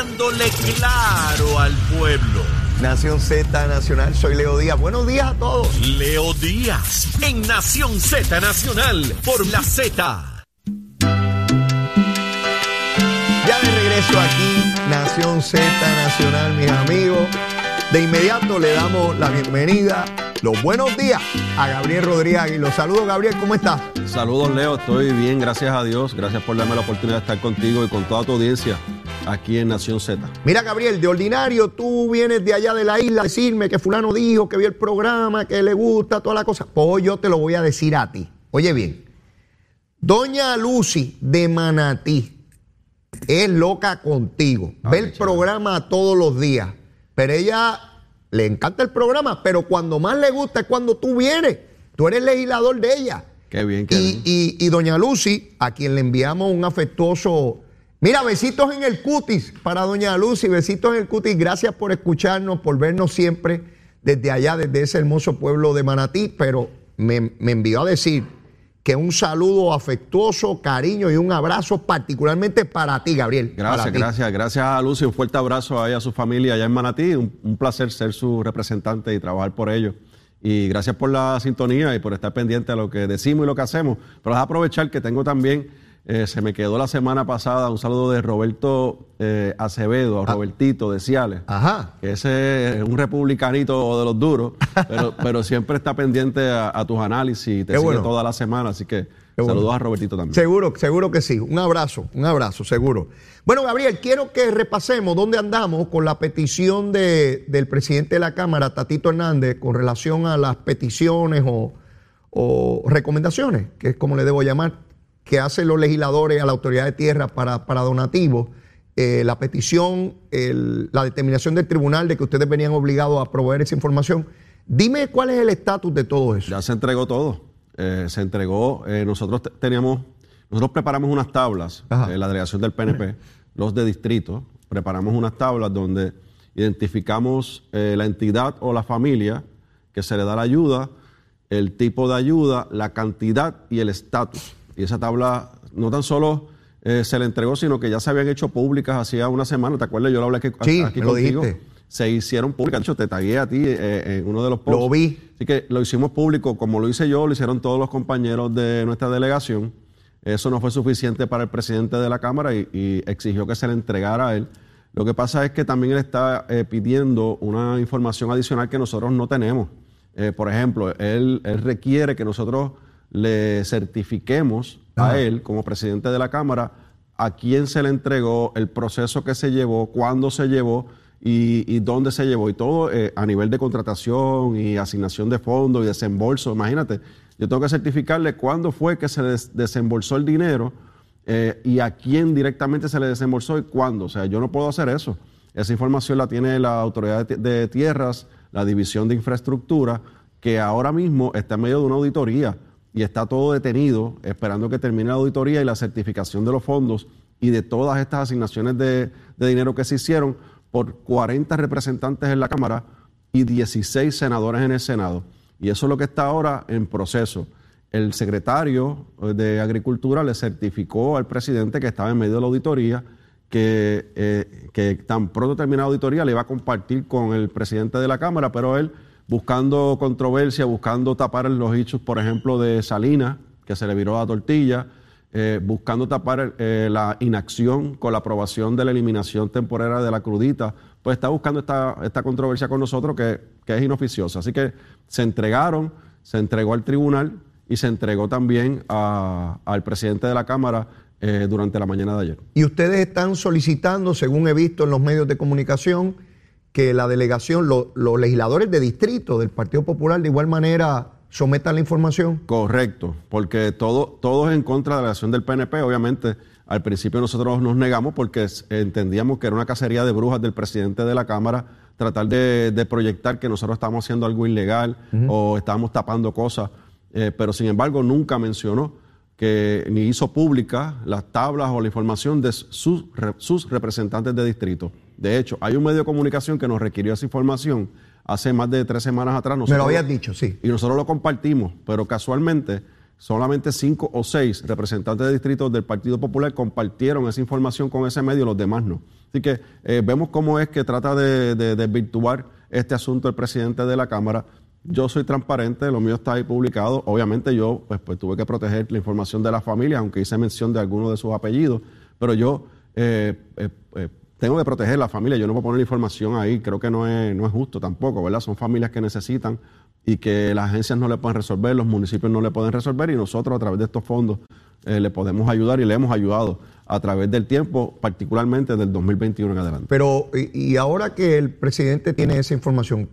hablándole claro al pueblo. Nación Z Nacional, soy Leo Díaz. Buenos días a todos. Leo Díaz, en Nación Z Nacional, por la Z. Ya de regreso aquí, Nación Z Nacional, mis amigos. De inmediato le damos la bienvenida, los buenos días a Gabriel Rodríguez. Y los saludo, Gabriel, ¿cómo estás? Saludos, Leo. Estoy bien, gracias a Dios. Gracias por darme la oportunidad de estar contigo y con toda tu audiencia aquí en Nación Z. Mira, Gabriel, de ordinario tú vienes de allá de la isla a decirme que fulano dijo que vio el programa, que le gusta, toda la cosa. Pues yo te lo voy a decir a ti. Oye bien, Doña Lucy de Manatí es loca contigo. Ah, Ve el chévere. programa todos los días. Pero ella le encanta el programa, pero cuando más le gusta es cuando tú vienes. Tú eres legislador de ella. Qué bien, qué Y, bien. y- y doña Lucy, a quien le enviamos un afectuoso. Mira, besitos en el cutis para doña Lucy, besitos en el cutis. Gracias por escucharnos, por vernos siempre desde allá, desde ese hermoso pueblo de Manatí. Pero me, me envió a decir que un saludo afectuoso, cariño y un abrazo particularmente para ti, Gabriel. Gracias, gracias. Gracias a Lucy. Un fuerte abrazo a ella, a su familia allá en Manatí. Un, un placer ser su representante y trabajar por ellos. Y gracias por la sintonía y por estar pendiente a lo que decimos y lo que hacemos. Pero es aprovechar que tengo también, eh, se me quedó la semana pasada un saludo de Roberto eh, Acevedo, a Robertito de Ciales. Ajá. que ese es un republicanito de los duros, pero, pero siempre está pendiente a, a tus análisis y te Qué sigue bueno. toda la semana. Así que saludos a Robertito también. Seguro, seguro que sí. Un abrazo, un abrazo, seguro. Bueno, Gabriel, quiero que repasemos dónde andamos con la petición de- del presidente de la Cámara, Tatito Hernández, con relación a las peticiones o, o recomendaciones, que es como le debo llamar, que hacen los legisladores a la autoridad de tierra para, para donativos. Eh, la petición, el- la determinación del tribunal de que ustedes venían obligados a proveer esa información. Dime cuál es el estatus de todo eso. Ya se entregó todo. Eh, se entregó. eh, nosotros te- teníamos, nosotros preparamos unas tablas, la delegación del PNP, los de distrito, preparamos unas tablas donde identificamos la entidad o la familia que se le da la ayuda, el tipo de ayuda, la cantidad y el estatus. Y esa tabla no tan solo eh, se le entregó, sino que ya se habían hecho públicas hacía una semana. ¿Te acuerdas? Yo lo hablé aquí, Sí, aquí contigo. dijiste. Se hicieron públicas. De hecho, te tagué a ti eh, en uno de los posts. Lo vi. Así que lo hicimos público, como lo hice yo, lo hicieron todos los compañeros de nuestra delegación. Eso no fue suficiente para el presidente de la Cámara y, y exigió que se le entregara a él. Lo que pasa es que también él está eh, pidiendo una información adicional que nosotros no tenemos. Por ejemplo, él, él requiere que nosotros le certifiquemos a él, como presidente de la Cámara, a quién se le entregó, el proceso que se llevó, cuándo se llevó y, y dónde se llevó. Y todo eh, a nivel de contratación y asignación de fondos y desembolso. Imagínate, yo tengo que certificarle cuándo fue que se des- desembolsó el dinero eh, y a quién directamente se le desembolsó y cuándo. O sea, yo no puedo hacer eso. Esa información la tiene la Autoridad de Tierras, la División de Infraestructura, que ahora mismo está en medio de una auditoría y está todo detenido esperando que termine la auditoría y la certificación de los fondos y de todas estas asignaciones de, dinero que se hicieron por 40 representantes en la Cámara y 16 senadores en el Senado. Y eso es lo que está ahora en proceso. El secretario de Agricultura le certificó al presidente que estaba en medio de la auditoría que, eh, que tan pronto termine la auditoría le iba a compartir con el presidente de la Cámara, pero él buscando controversia, buscando tapar los hechos, por ejemplo, de Salinas, que se le viró la tortilla, eh, buscando tapar eh, la inacción con la aprobación de la eliminación temporaria de la crudita, pues está buscando esta, esta controversia con nosotros que, que es inoficiosa. Así que se entregaron, se entregó al tribunal y se entregó también al presidente de la Cámara eh, durante la mañana de ayer. Y ustedes están solicitando, según he visto en los medios de comunicación, que la delegación, lo- los legisladores de distrito del Partido Popular de igual manera sometan la información. Correcto, porque todo, todo es en contra de la acción del PNP. Obviamente, al principio nosotros nos negamos porque entendíamos que era una cacería de brujas del presidente de la Cámara tratar de, de proyectar que nosotros estábamos haciendo algo ilegal o estábamos tapando cosas. Eh, pero sin embargo, nunca mencionó que ni hizo pública las tablas o la información de sus, sus representantes de distrito. De hecho, hay un medio de comunicación que nos requirió esa información hace más de tres semanas atrás. Me lo Nosotros- habías dicho, sí. y nosotros lo compartimos, pero casualmente solamente cinco o seis representantes de distritos del Partido Popular compartieron esa información con ese medio, los demás no. Así que eh, vemos cómo es que trata de, de desvirtuar este asunto el presidente de la Cámara. Yo soy transparente, lo mío está ahí publicado. Obviamente yo pues, pues, tuve que proteger la información de la familia, aunque hice mención de algunos de sus apellidos, pero yo eh, eh, tengo que proteger la familia, yo no puedo poner información ahí, creo que no es, no es justo tampoco, ¿verdad? Son familias que necesitan y que las agencias no le pueden resolver, los municipios no le pueden resolver y nosotros a través de estos fondos le podemos ayudar y le hemos ayudado a través del tiempo, particularmente del 2021 en adelante. Pero, y, ahora que el presidente tiene esa información,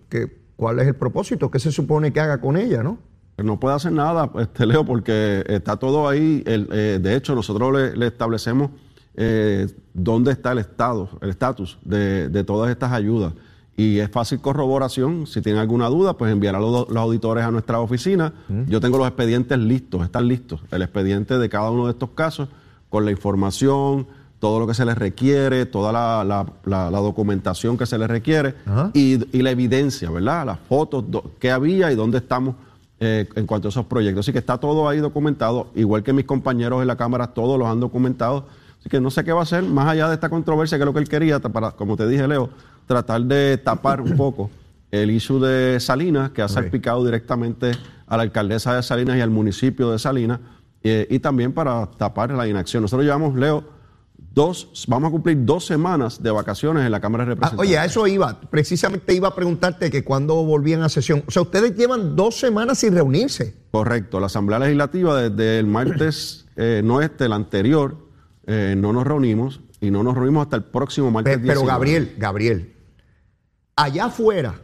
¿cuál es el propósito? ¿Qué se supone que haga con ella, no? No puede hacer nada, este, Leo, porque está todo ahí. de hecho, nosotros le establecemos eh, dónde está el estado, el estatus de, todas estas ayudas. Y es fácil corroboración. Si tienen alguna duda, pues enviar a los, auditores a nuestra oficina. Yo tengo los expedientes listos, están listos. El expediente de cada uno de estos casos, con la información, todo lo que se les requiere, toda la, documentación que se les requiere y, la evidencia, ¿verdad? Las fotos que había y dónde estamos eh, en cuanto a esos proyectos. Así que está todo ahí documentado, igual que mis compañeros en la Cámara, todos los han documentado que no sé qué va a hacer, más allá de esta controversia, que es lo que él quería, para, como te dije, Leo, tratar de tapar un poco el issue de Salinas, que ha salpicado directamente a la alcaldesa de Salinas y al municipio de Salinas, eh, y también para tapar la inacción. Nosotros llevamos, Leo, dos, vamos a cumplir dos semanas de vacaciones en la Cámara de ah, Representantes. oye, a eso iba. Precisamente iba a preguntarte que cuando volvían a sesión. O sea, ustedes llevan dos semanas sin reunirse. Correcto. La Asamblea Legislativa desde el martes, eh, no este, el anterior, eh, no nos reunimos y no nos reunimos hasta el próximo martes. Pero, pero Gabriel, Gabriel, allá afuera,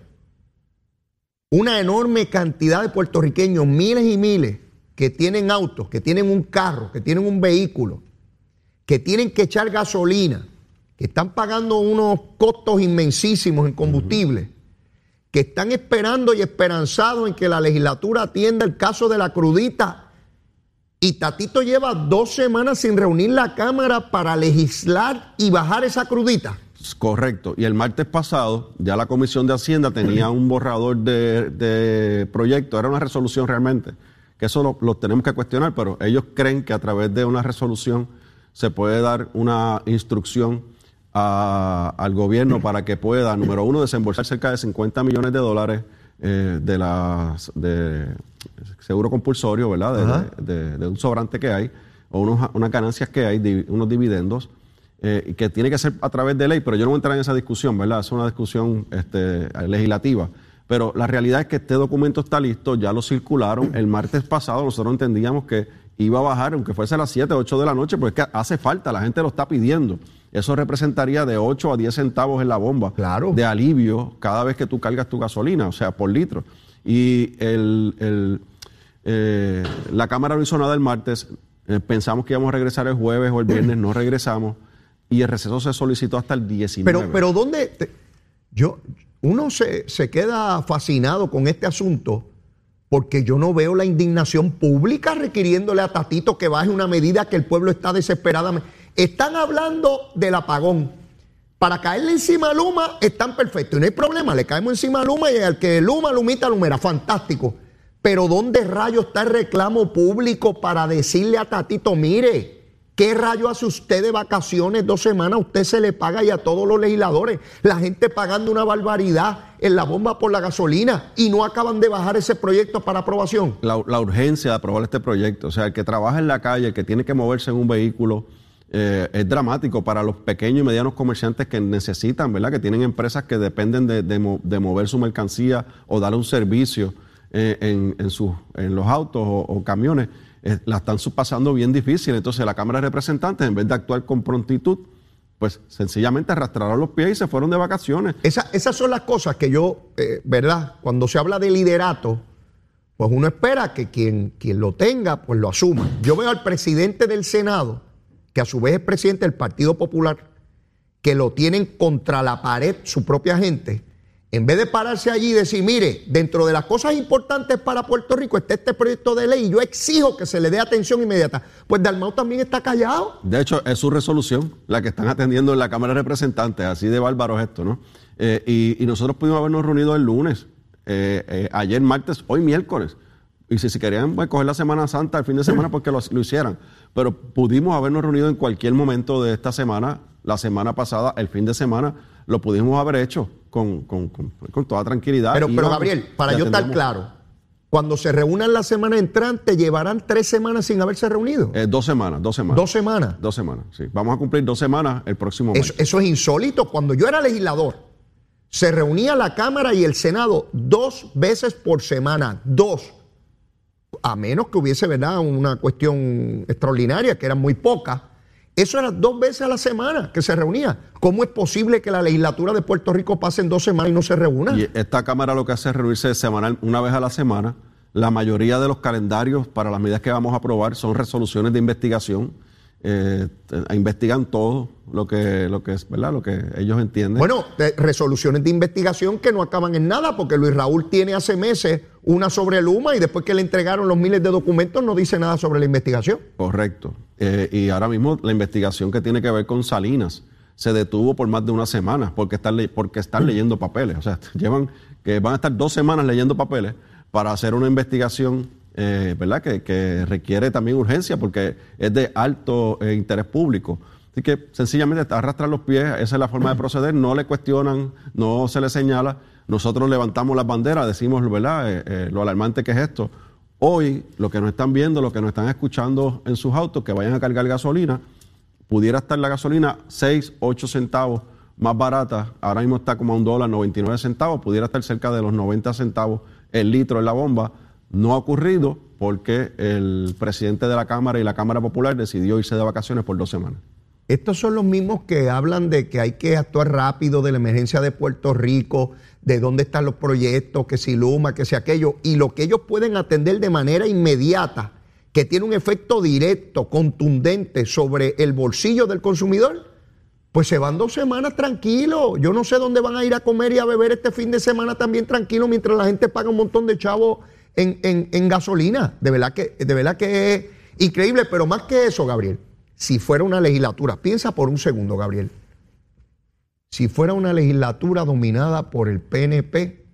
una enorme cantidad de puertorriqueños, miles y miles, que tienen autos, que tienen un carro, que tienen un vehículo, que tienen que echar gasolina, que están pagando unos costos inmensísimos en combustible, que están esperando y esperanzados en que la legislatura atienda el caso de la crudita y Tatito lleva dos semanas sin reunir la Cámara para legislar y bajar esa crudita. Correcto. Y el martes pasado ya la Comisión de Hacienda tenía un borrador de, proyecto, era una resolución realmente, que eso lo, tenemos que cuestionar, pero ellos creen que a través de una resolución se puede dar una instrucción al gobierno para que pueda, número uno, desembolsar cerca de 50 millones de dólares eh, de las de seguro compulsorio, ¿verdad? De, un sobrante que hay, o unas ganancias que hay, unos dividendos, eh, que tiene que ser a través de ley, pero yo no voy a entrar en esa discusión, ¿verdad? Es una discusión este, legislativa. Pero la realidad es que este documento está listo, ya lo circularon. El martes pasado nosotros entendíamos que iba a bajar, aunque fuese a las 7, 8 de la noche, porque es que hace falta, la gente lo está pidiendo. Eso representaría de 8 a 10 centavos en la bomba de alivio cada vez que tú cargas tu gasolina, o sea, por litro. Y el eh, la Cámara no hizo nada el martes. Eh, pensamos que íbamos a regresar el jueves o el viernes, no regresamos. Y el receso se solicitó hasta el 19. Pero, pero ¿dónde? yo, uno se, se queda fascinado con este asunto porque yo no veo la indignación pública requiriéndole a Tatito que baje una medida que el pueblo está desesperadamente. Están hablando del apagón. Para caerle encima a Luma están perfectos y no hay problema, le caemos encima a Luma y al que Luma, Lumita, Lumera, fantástico. Pero ¿dónde rayo está el reclamo público para decirle a Tatito, mire, ¿qué rayo hace usted de vacaciones dos semanas? Usted se le paga y a todos los legisladores. La gente pagando una barbaridad en la bomba por la gasolina y no acaban de bajar ese proyecto para aprobación. La, urgencia de aprobar este proyecto, o sea, el que trabaja en la calle, el que tiene que moverse en un vehículo, eh, es dramático para los pequeños y medianos comerciantes que necesitan, ¿verdad? Que tienen empresas que dependen de mover su mercancía o dar un servicio. Eh, en, en, los autos o, camiones, eh, la están pasando bien difícil. Entonces la Cámara de Representantes, en vez de actuar con prontitud, pues sencillamente arrastraron los pies y se fueron de vacaciones. esas son las cosas que yo, ¿verdad? Cuando se habla de liderato, pues uno espera que quien, quien lo tenga, pues lo asuma. Yo veo al presidente del Senado, que a su vez es presidente del Partido Popular, que lo tienen contra la pared su propia gente en vez de pararse allí y decir, mire, dentro de las cosas importantes para Puerto Rico está este proyecto de ley y yo exijo que se le dé atención inmediata, pues Dalmau también está callado. De hecho, es su resolución la que están atendiendo en la Cámara de Representantes, así de bárbaro esto, ¿no? Eh, y, nosotros pudimos habernos reunido el lunes, eh, eh, ayer martes, hoy miércoles, Y si, si querían pues, coger la Semana Santa, el fin de semana, pues que lo, lo hicieran. Pero pudimos habernos reunido en cualquier momento de esta semana, la semana pasada, el fin de semana, lo pudimos haber hecho con, con, con, con toda tranquilidad. Pero, pero Gabriel, para yo estar claro, cuando se reúnan la semana entrante, llevarán tres semanas sin haberse reunido. Eh, dos semanas, dos semanas. Dos semanas. Dos semanas, sí. Vamos a cumplir dos semanas el próximo mes. Eso, eso es insólito. Cuando yo era legislador, se reunía la Cámara y el Senado dos veces por semana. Dos. A menos que hubiese, ¿verdad?, una cuestión extraordinaria, que eran muy pocas. Eso era dos veces a la semana que se reunía. ¿Cómo es posible que la legislatura de Puerto Rico pase en dos semanas y no se reúna? Esta Cámara lo que hace es reunirse semanal, una vez a la semana. La mayoría de los calendarios para las medidas que vamos a aprobar son resoluciones de investigación. Eh, investigan todo lo que, lo que es, ¿verdad? Lo que ellos entienden. Bueno, de- resoluciones de investigación que no acaban en nada, porque Luis Raúl tiene hace meses una sobre Luma y después que le entregaron los miles de documentos no dice nada sobre la investigación. Correcto. Eh, y ahora mismo la investigación que tiene que ver con Salinas se detuvo por más de una semana porque están, porque están leyendo papeles. O sea, llevan que van a estar dos semanas leyendo papeles para hacer una investigación, eh, ¿verdad? Que, requiere también urgencia porque es de alto eh, interés público. Así que sencillamente arrastran los pies, esa es la forma de proceder, no le cuestionan, no se le señala. Nosotros levantamos las banderas, decimos, ¿verdad? Eh, lo alarmante que es esto. Hoy, lo que nos están viendo, lo que nos están escuchando en sus autos, que vayan a cargar gasolina, pudiera estar la gasolina 6, 8 centavos más barata. Ahora mismo está como a un dólar 99 centavos, pudiera estar cerca de los 90 centavos el litro en la bomba. No ha ocurrido porque el presidente de la Cámara y la Cámara Popular decidió irse de vacaciones por dos semanas. Estos son los mismos que hablan de que hay que actuar rápido, de la emergencia de Puerto Rico, de dónde están los proyectos, que si Luma, que si aquello, y lo que ellos pueden atender de manera inmediata, que tiene un efecto directo, contundente sobre el bolsillo del consumidor, pues se van dos semanas tranquilos. Yo no sé dónde van a ir a comer y a beber este fin de semana también tranquilo mientras la gente paga un montón de chavos en, en- en gasolina. De verdad, que, de verdad que es increíble, pero más que eso, Gabriel, si fuera una legislatura, piensa por un segundo, Gabriel, si fuera una legislatura dominada por el PNP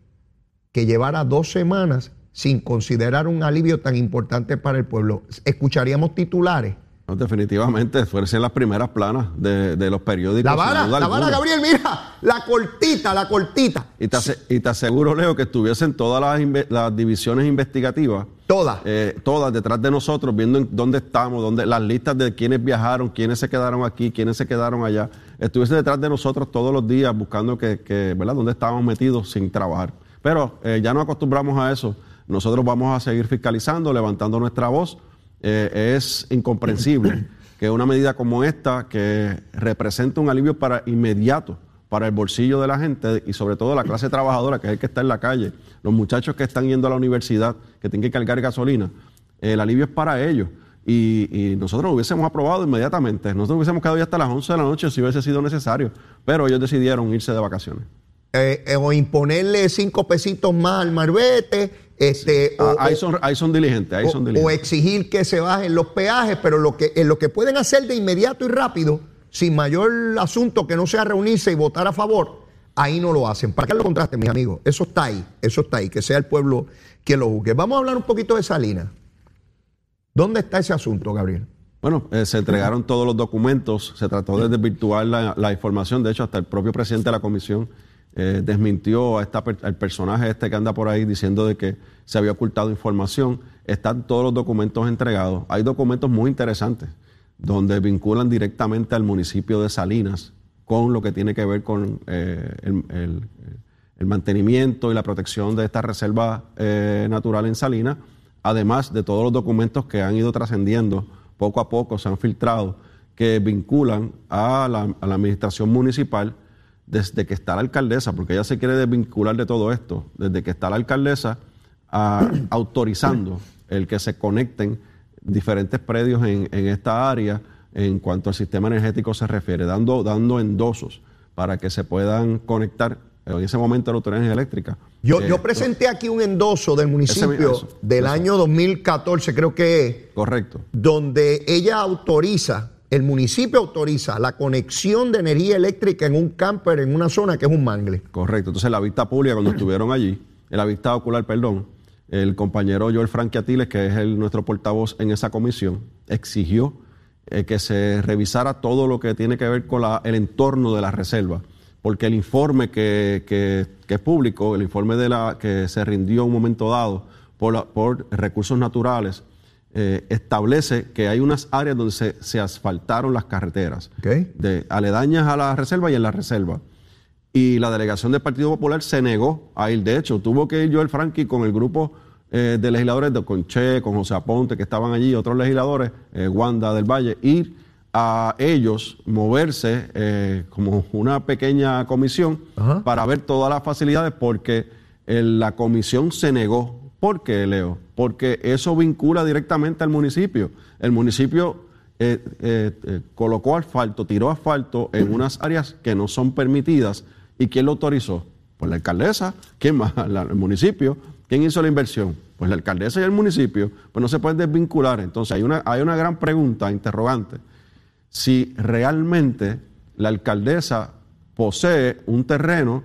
que llevara dos semanas sin considerar un alivio tan importante para el pueblo, escucharíamos titulares. No, definitivamente, fueron las primeras planas de, de los periódicos. La vara, la vara. Gabriel, mira, la cortita, la cortita. Y te, ase- y te aseguro, Leo, que estuviesen todas las, divisiones investigativas, Todas. eh, todas detrás de nosotros, viendo en dónde estamos, dónde, las listas de quiénes viajaron, quiénes se quedaron aquí, quiénes se quedaron allá, estuviesen detrás de nosotros todos los días buscando que, que, ¿verdad?, dónde estábamos metidos sin trabajar. Pero eh, ya no acostumbramos a eso. Nosotros vamos a seguir fiscalizando, levantando nuestra voz. Eh, es incomprensible que una medida como esta, que representa un alivio para inmediato para el bolsillo de la gente y sobre todo la clase trabajadora, que es el que está en la calle, los muchachos que están yendo a la universidad, que tienen que cargar gasolina, el alivio es para ellos. Y, nosotros lo hubiésemos aprobado inmediatamente. Nosotros hubiésemos quedado ya hasta las 11 de la noche si hubiese sido necesario. Pero ellos decidieron irse de vacaciones. Eh, eh, o imponerle cinco pesitos más al marbete, este, o, Ah, ahí, o- son, ahí son diligentes, ahí o- son o diligentes. exigir que se bajen los peajes, pero lo que, en lo que pueden hacer de inmediato y rápido, sin mayor asunto que no sea reunirse y votar a favor, ahí no lo hacen. ¿Para qué lo contraste, mis amigos? Eso está ahí, eso está ahí, que sea el pueblo quien lo juzgue. Vamos a hablar un poquito de Salinas. ¿Dónde está ese asunto, Gabriel? Bueno, eh, se entregaron todos los documentos, se trató de desvirtuar la, la información, de hecho hasta el propio presidente de la comisión eh, desmintió a al personaje este que anda por ahí diciendo de que se había ocultado información. Están todos los documentos entregados. Hay documentos muy interesantes donde vinculan directamente al municipio de Salinas con lo que tiene que ver con eh, el, mantenimiento y la protección de esta reserva eh, natural en Salinas, además de todos los documentos que han ido trascendiendo poco a poco, se han filtrado, que vinculan a la, a la administración municipal desde que está la alcaldesa, porque ella se quiere desvincular de todo esto, desde que está la alcaldesa a- autorizando el que se conecten diferentes predios en, en esta área en cuanto al sistema energético se refiere, dando, dando endosos para que se puedan conectar en ese momento la autoridad eléctrica. Yo, Eh, yo presenté aquí un endoso del municipio eso, del eso. año 2014, creo que es, Correcto. donde ella autoriza, el municipio autoriza la conexión de energía eléctrica en un camper en una zona que es un mangle. Correcto. Entonces, la vista pública, cuando estuvieron allí, la vista ocular, perdón, el compañero Joel Franquiatiles, que es nuestro portavoz en esa comisión, exigió eh, que se revisara todo lo que tiene que ver con el entorno de la reserva, porque el informe que, es público, el informe de la, que se rindió un momento dado por recursos naturales, eh, establece que hay unas áreas donde se, asfaltaron las carreteras, de aledañas a la reserva y en la reserva. Y la delegación del Partido Popular se negó a ir. De hecho, tuvo que ir Joel Franqui con el grupo eh, de legisladores de Conche, con José Aponte, que estaban allí, otros legisladores, eh, Wanda del Valle, ir a ellos moverse como una pequeña comisión para ver todas las facilidades porque la comisión se negó ¿Por qué, Leo? Porque eso vincula directamente al municipio. El municipio eh, eh, eh, colocó asfalto, tiró asfalto en unas áreas que no son permitidas. ¿Y quién lo autorizó? Pues la alcaldesa. ¿Quién más? el municipio. ¿Quién hizo la inversión? Pues la alcaldesa y el municipio. Pues no se pueden desvincular. Entonces hay una, hay una gran pregunta, interrogante. Si realmente la alcaldesa posee un terreno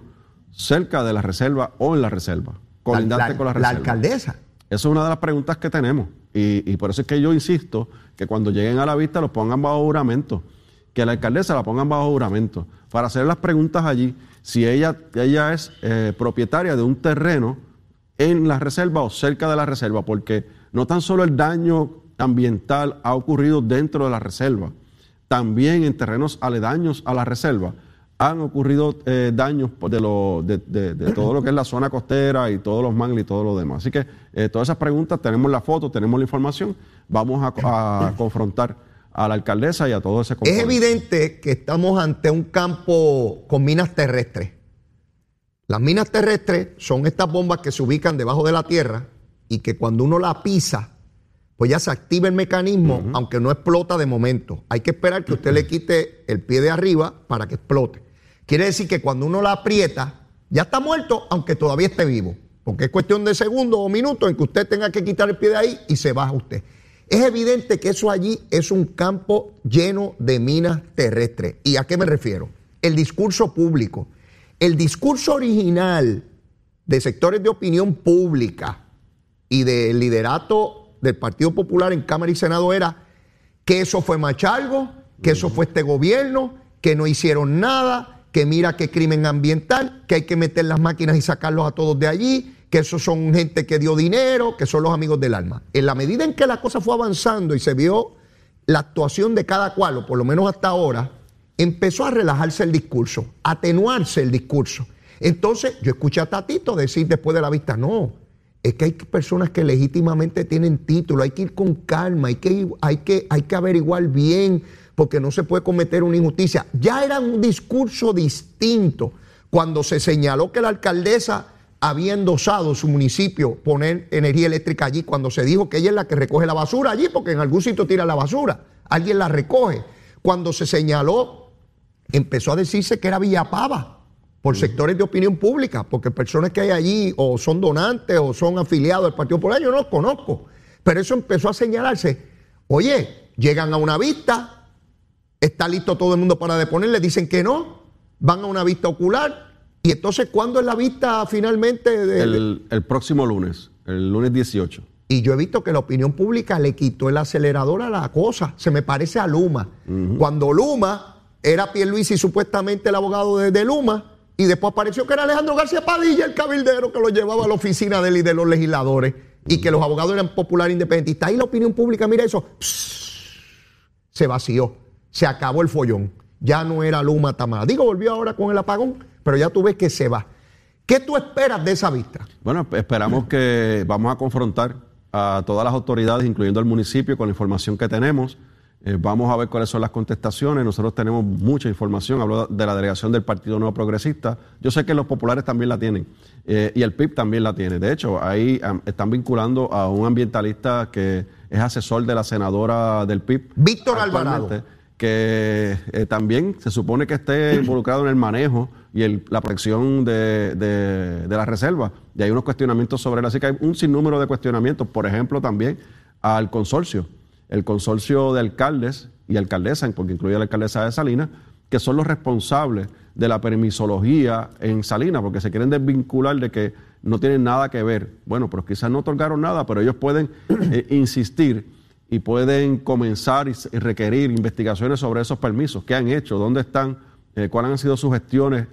cerca de la reserva o en la reserva colindante con la reserva. La alcaldesa. Esa es una de las preguntas que tenemos. Y, por eso es que yo insisto que cuando lleguen a la vista los pongan bajo juramento. Que la alcaldesa la pongan bajo juramento. Para hacer las preguntas allí, si ella, ella es eh, propietaria de un terreno en la reserva o cerca de la reserva, porque no tan solo el daño ambiental ha ocurrido dentro de la reserva, también en terrenos aledaños a la reserva han ocurrido eh, daños de, lo, de, todo lo que es la zona costera y todos los mangles y todo lo demás. Así que eh, todas esas preguntas, tenemos la foto, tenemos la información, vamos a, confrontar a la alcaldesa y a todo ese Es evidente que estamos ante un campo con minas terrestres. Las minas terrestres son estas bombas que se ubican debajo de la tierra y que cuando uno la pisa, pues ya se activa el mecanismo, aunque no explota de momento. Hay que esperar que usted le quite el pie de arriba para que explote. Quiere decir que cuando uno la aprieta, ya está muerto, aunque todavía esté vivo. Porque es cuestión de segundos o minutos en que usted tenga que quitar el pie de ahí y se baja usted. Es evidente que eso allí es un campo lleno de minas terrestres. ¿Y a qué me refiero? El discurso público. El discurso original de sectores de opinión pública y del liderato del Partido Popular en Cámara y Senado era que eso fue Machalgo, que eso fue este gobierno, que no hicieron nada, que mira qué crimen ambiental, que hay que meter las máquinas y sacarlos a todos de allí, que esos son gente que dio dinero, que son los amigos del alma. En la medida en que la cosa fue avanzando y se vio la actuación de cada cual, o por lo menos hasta ahora, empezó a relajarse el discurso, a atenuarse el discurso. Entonces, yo escuché a Tatito decir después de la vista, no, es que hay personas que legítimamente tienen título, hay que ir con calma, hay que, hay que, hay que averiguar bien porque no se puede cometer una injusticia. Ya era un discurso distinto cuando se señaló que la alcaldesa había endosado su municipio poner energía eléctrica allí, cuando se dijo que ella es la que recoge la basura allí, porque en algún sitio tira la basura, alguien la recoge. Cuando se señaló, empezó a decirse que era Villapava por sectores de opinión pública, porque personas que hay allí o son donantes o son afiliados del Partido Popular, yo no los conozco. Pero eso empezó a señalarse. Oye, llegan a una vista, está listo todo el mundo para deponerle, dicen que no, van a una vista ocular. Y entonces, ¿cuándo es la vista finalmente? el, próximo lunes, el lunes 18. Y yo he visto que la opinión pública le quitó el acelerador a la cosa. Se me parece a Luma. Cuando Luma era y supuestamente el abogado de, Luma, y después apareció que era Alejandro García Padilla, el cabildero que lo llevaba a la oficina de él y de los legisladores, y que los abogados eran populares independentistas. Y la opinión pública, mira eso, se vació se acabó el follón. Ya no era Luma Tamara. Digo, volvió ahora con el apagón, pero ya tú ves que se va. ¿Qué tú esperas de esa vista? Bueno, esperamos que vamos a confrontar a todas las autoridades, incluyendo al municipio, con la información que tenemos. Eh, vamos a ver cuáles son las contestaciones. Nosotros tenemos mucha información. Hablo de la delegación del Partido Nuevo Progresista. Yo sé que los populares también la tienen eh, y el PIB también la tiene. De hecho, ahí están vinculando a un ambientalista que es asesor de la senadora del PIB. Víctor Alvarado que eh, también se supone que esté involucrado en el manejo y la protección de, la reserva. Y hay unos cuestionamientos sobre él. Así que hay un sinnúmero de cuestionamientos, por ejemplo, también al consorcio. El consorcio de alcaldes y alcaldesas, porque incluye a la alcaldesa de Salinas, que son los responsables de la permisología en Salinas, porque se quieren desvincular de que no tienen nada que ver. Bueno, pero quizás no otorgaron nada, pero ellos pueden eh, insistir y pueden comenzar y, requerir investigaciones sobre esos permisos. ¿Qué han hecho? ¿Dónde están? Eh, ¿Cuáles han sido sus gestiones?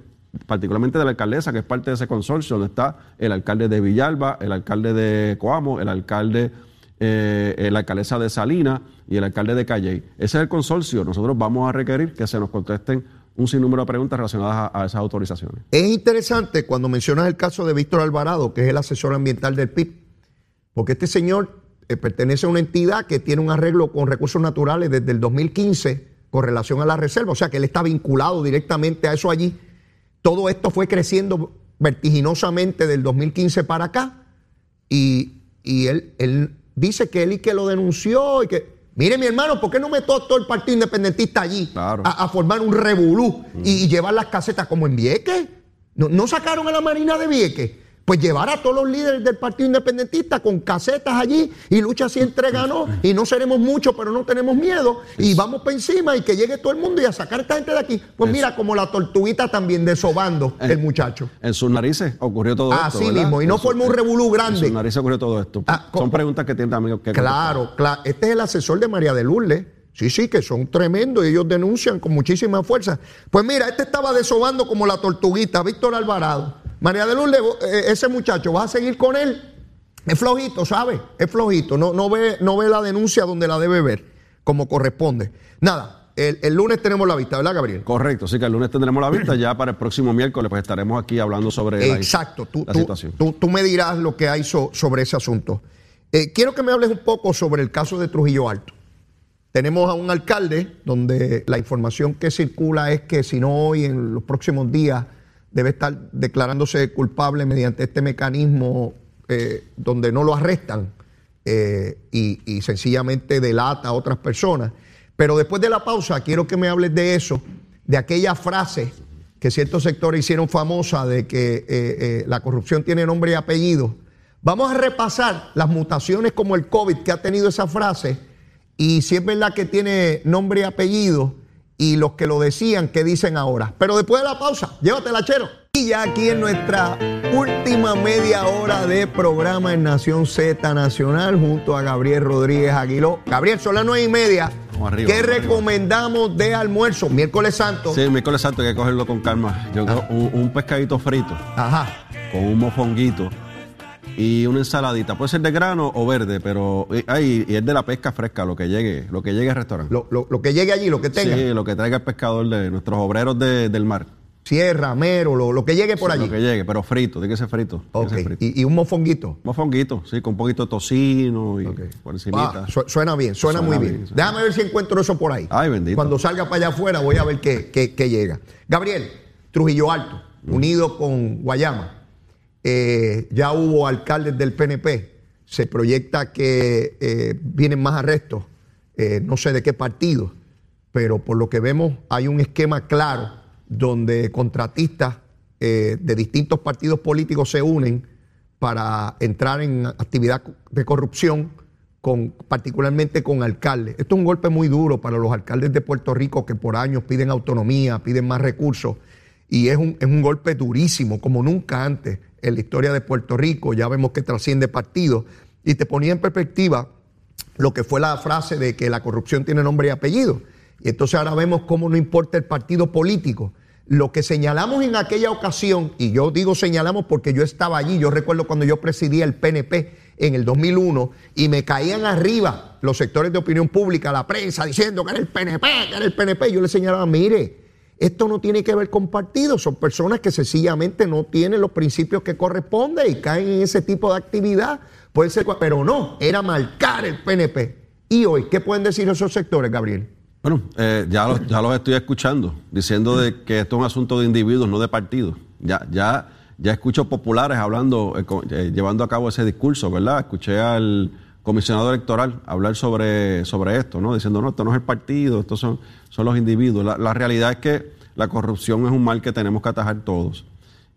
particularmente de la alcaldesa, que es parte de ese consorcio, donde está el alcalde de Villalba, el alcalde de Coamo, el alcalde, eh, la alcaldesa de Salinas y el alcalde de Calley. Ese es el consorcio. Nosotros vamos a requerir que se nos contesten un sinnúmero de preguntas relacionadas a, esas autorizaciones. Es interesante cuando mencionas el caso de Víctor Alvarado, que es el asesor ambiental del PIB, porque este señor eh, pertenece a una entidad que tiene un arreglo con recursos naturales desde el 2015 con relación a la reserva, o sea que él está vinculado directamente a eso allí. Todo esto fue creciendo vertiginosamente del 2015 para acá y, él, él dice que él y que lo denunció y que Mire, mi hermano, ¿por qué no me todo el partido independentista allí a, formar un revolú y, llevar las casetas como en Vieques? ¿No, ¿No, sacaron a la Marina de Vieques? Pues llevar a todos los líderes del Partido Independentista con casetas allí y lucha si entre ganó y no seremos muchos, pero no tenemos miedo y vamos para encima y que llegue todo el mundo y a sacar a esta gente de aquí. Pues mira, como la tortuguita también desobando el muchacho. En sus narices ocurrió todo esto. Así mismo, y no formó un revolú grande. En sus narices ocurrió todo esto. Ah, son preguntas que tienen amigos que. Claro, claro. Este es el asesor de María de Lourdes. Sí, sí, que son tremendos y ellos denuncian con muchísima fuerza. Pues mira, este estaba desobando como la tortuguita, Víctor Alvarado. María de Lourdes, eh, ese muchacho, ¿vas a seguir con él? Es flojito, ¿sabe? Es flojito. No, no, ve, no ve la denuncia donde la debe ver, como corresponde. Nada, el, lunes tenemos la vista, ¿verdad, Gabriel? Correcto, sí que el lunes tendremos la vista. Ya para el próximo miércoles, pues estaremos aquí hablando sobre Exacto, la, tú, tú, situación. Tú, tú, me dirás lo que hay sobre ese asunto. Eh, quiero que me hables un poco sobre el caso de Trujillo Alto. Tenemos a un alcalde donde la información que circula es que si no hoy, en los próximos días, debe estar declarándose culpable mediante este mecanismo eh, donde no lo arrestan eh, y, sencillamente delata a otras personas. Pero después de la pausa, quiero que me hables de eso, de aquella frase que ciertos sectores hicieron famosa de que eh, la corrupción tiene nombre y apellido. Vamos a repasar las mutaciones como el COVID que ha tenido esa frase y si es verdad que tiene nombre y apellido y los que lo decían, ¿qué dicen ahora? Pero después de la pausa, llévatela, chero. Y ya aquí en nuestra última media hora de programa en Nación Z Nacional, junto a Gabriel Rodríguez Aguiló. Gabriel, son las nueve y media. ¿Qué recomendamos de almuerzo? Miércoles Santo. Sí, miércoles Santo hay que cogerlo con calma. Yo ah. un, un pescadito frito. Ajá. Con un mofonguito y una ensaladita. Puede ser de grano o verde, pero ahí y es de la pesca fresca, lo que llegue, lo que llegue al restaurante. Lo, que llegue allí, lo que tenga. Sí, lo que traiga el pescador de nuestros obreros del mar. Sierra, mero, lo, que llegue por allí. Lo que llegue, pero frito, tiene que ser frito. ¿Y, un mofonguito? Mofonguito, sí, con un poquito de tocino y por encima. suena bien, suena, muy bien. Déjame ver si encuentro eso por ahí. Ay, bendito. Cuando salga para allá afuera voy a ver qué, qué llega. Gabriel, Trujillo Alto, unido con Guayama eh, ya hubo alcaldes del PNP, se proyecta que eh, vienen más arrestos, eh, no sé de qué partido, pero por lo que vemos hay un esquema claro donde contratistas de distintos partidos políticos se unen para entrar en actividad de corrupción, particularmente con alcaldes. Esto es un golpe muy duro para los alcaldes de Puerto Rico que por años piden autonomía, piden más recursos, y es un, es un golpe durísimo, como nunca antes en la historia de Puerto Rico, ya vemos que trasciende partidos, y te ponía en perspectiva lo que fue la frase de que la corrupción tiene nombre y apellido. Y entonces ahora vemos cómo no importa el partido político. Lo que señalamos en aquella ocasión, y yo digo señalamos porque yo estaba allí, yo recuerdo cuando yo presidía el PNP en el 2001 y me caían arriba los sectores de opinión pública, la prensa, diciendo que era el PNP, que era el PNP. Yo le señalaba, mire, esto no tiene que ver con partidos, son personas que sencillamente no tienen los principios que corresponden y caen en ese tipo de actividad. Puede ser, pero no, era marcar el PNP. ¿Y hoy qué pueden decir esos sectores, Gabriel? Bueno, eh, ya, los, estoy escuchando, diciendo de que esto es un asunto de individuos, no de partidos. Ya, ya, ya escucho populares hablando, eh, eh, llevando a cabo ese discurso, ¿verdad? Escuché al comisionado electoral hablar sobre, sobre esto, ¿no? Diciendo, no, esto no es el partido, estos son, son los individuos. La, realidad es que la corrupción es un mal que tenemos que atajar todos.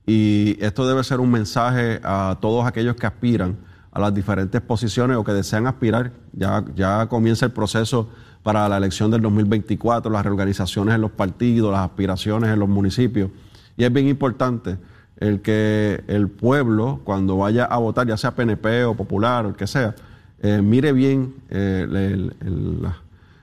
Y esto debe ser un mensaje a todos aquellos que aspiran a las diferentes posiciones o que desean aspirar. Ya, ya comienza el proceso para la elección del 2024, las reorganizaciones en los partidos, las aspiraciones en los municipios. Y es bien importante el que el pueblo, cuando vaya a votar, ya sea PNP o Popular o el que sea, eh, mire bien eh,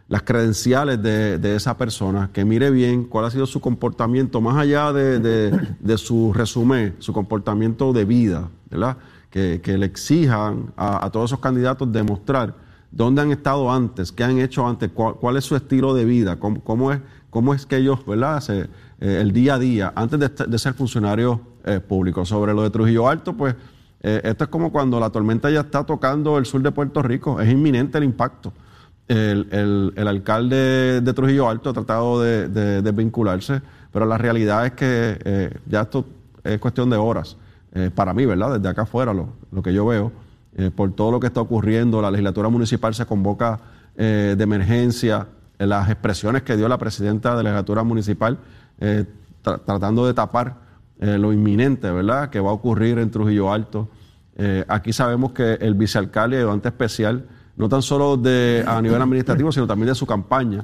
las credenciales de, esa persona, que mire bien cuál ha sido su comportamiento, más allá de, su resumen, su comportamiento de vida, ¿verdad? Que, le exijan a, todos esos candidatos demostrar dónde han estado antes, qué han hecho antes, cuál, es su estilo de vida, cómo, es, cómo es que ellos, ¿verdad? Se, eh, el día a día, antes de, ser funcionarios públicos. Sobre lo de Trujillo Alto, pues eh, esto es como cuando la tormenta ya está tocando el sur de Puerto Rico, es inminente el impacto. El, alcalde de Trujillo Alto ha tratado de, desvincularse, pero la realidad es que ya esto es cuestión de horas. para mí, ¿verdad? Desde acá afuera, lo, que yo veo, por todo lo que está ocurriendo, la legislatura municipal se convoca de emergencia, las expresiones que dio la presidenta de la legislatura municipal eh, tratando de tapar eh, lo inminente, ¿verdad?, que va a ocurrir en Trujillo Alto. Eh, aquí sabemos que el vicealcalde de ayudante especial, no tan solo de, a nivel administrativo, sino también de su campaña,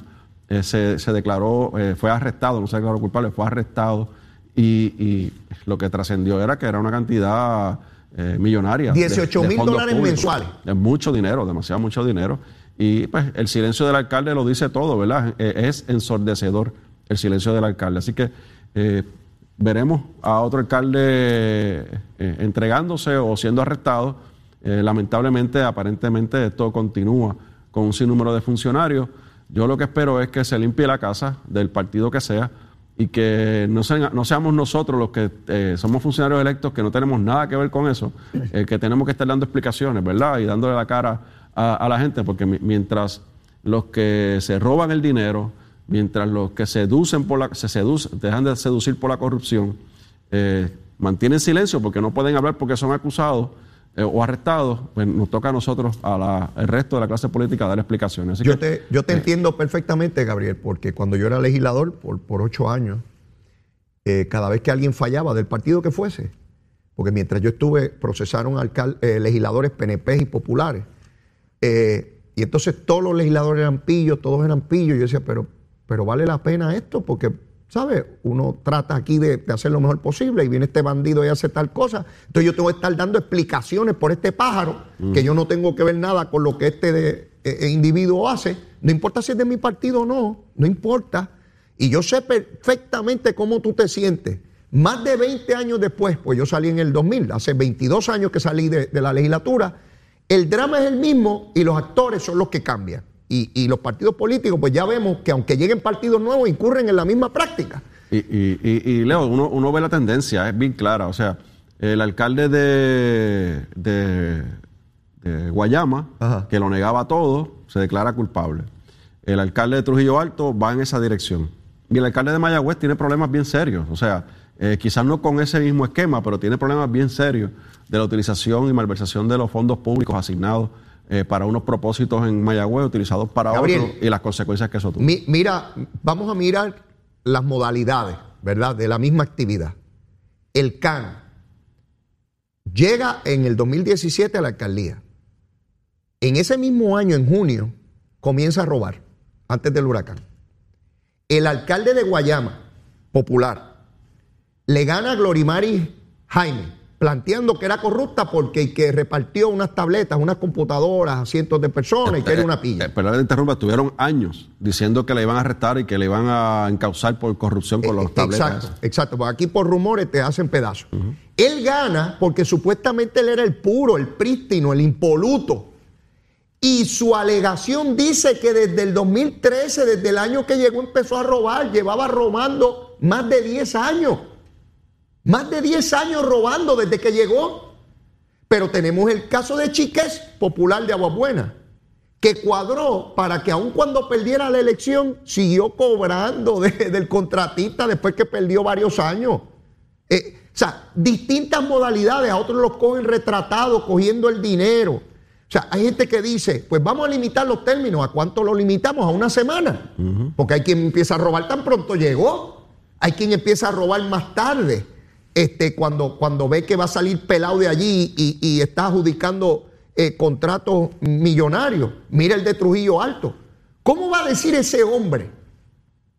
se, declaró, fue arrestado, no se declaró culpable, fue arrestado y, lo que trascendió era que era una cantidad millonaria. 18 mil dólares mensuales. Es mucho dinero, demasiado mucho dinero. Y pues el silencio del alcalde lo dice todo, ¿verdad? es ensordecedor el silencio del alcalde. Así que eh, veremos a otro alcalde eh, entregándose o siendo arrestado. Eh, lamentablemente, aparentemente, esto continúa con un sinnúmero de funcionarios. Yo lo que espero es que se limpie la casa del partido que sea y que no, no seamos nosotros los que somos funcionarios electos, que no tenemos nada que ver con eso, que tenemos que estar dando explicaciones, ¿verdad? Y dándole la cara a, a la gente, porque mientras los que se roban el dinero, mientras los que seducen por la, se seducen, dejan de seducir por la corrupción, eh, mantienen silencio porque no pueden hablar porque son acusados eh, o arrestados, pues nos toca a nosotros, al resto de la clase política, dar explicaciones. yo, te, yo te eh, entiendo perfectamente, Gabriel, porque cuando yo era legislador por, por ocho años, cada vez que alguien fallaba del partido que fuese, porque mientras yo estuve, procesaron legisladores PNP y populares, y entonces todos los legisladores eran pillos, todos eran pillos, y yo decía, pero pero vale la pena esto porque, ¿sabes? Uno trata aquí de, hacer lo mejor posible y viene este bandido y hace tal cosa. Entonces yo tengo que estar dando explicaciones por este pájaro, mm. que yo no tengo que ver nada con lo que este de, e, e individuo hace. No importa si es de mi partido o no, no importa. Y yo sé perfectamente cómo tú te sientes. Más de 20 años después, pues yo salí en el 2000, hace 22 años que salí de la legislatura, el drama es el mismo y los actores son los que cambian. Y, los partidos políticos, pues ya vemos que aunque lleguen partidos nuevos, incurren en la misma práctica. Y, Leo, uno, ve la tendencia, es bien clara. O sea, el alcalde de, de, Guayama, que lo negaba todo, se declara culpable. El alcalde de Trujillo Alto va en esa dirección. Y el alcalde de Mayagüez tiene problemas bien serios. O sea, eh, quizás no con ese mismo esquema, pero tiene problemas bien serios de la utilización y malversación de los fondos públicos asignados eh, para unos propósitos en Mayagüez, utilizados para otros y las consecuencias que eso tuvo. mira, vamos a mirar las modalidades, ¿verdad?, de la misma actividad. El CAN llega en el 2017 a la alcaldía. En ese mismo año, en junio, comienza a robar, antes del huracán. El alcalde de Guayama, popular, le gana a Glorimari Jaime planteando que era corrupta porque que repartió unas tabletas, unas computadoras a cientos de personas y que era una pilla. Eh, pero la interrumpa, tuvieron años diciendo que le iban a arrestar y que le iban a encauzar por corrupción con eh, los tabletas. Exacto, exacto. Porque aquí por rumores te hacen pedazos. Él gana porque supuestamente él era el puro, el prístino, el impoluto. Y su alegación dice que desde el 2013, desde el año que llegó, empezó a robar, llevaba robando más de 10 años. Más de 10 años robando desde que llegó. Pero tenemos el caso de Chiques, popular de Aguabuena, que cuadró para que aun cuando perdiera la elección, siguió cobrando del contratista después que perdió varios años. Eh, o sea, distintas modalidades, a otros los cogen retratados, cogiendo el dinero. O sea, hay gente que dice, pues vamos a limitar los términos. ¿A cuánto lo limitamos? A una semana. Porque hay quien empieza a robar tan pronto llegó. Hay quien empieza a robar más tarde este, cuando, cuando ve que va a salir pelado de allí y, está adjudicando eh, contratos millonarios. Mira el de Trujillo Alto. ¿Cómo va a decir ese hombre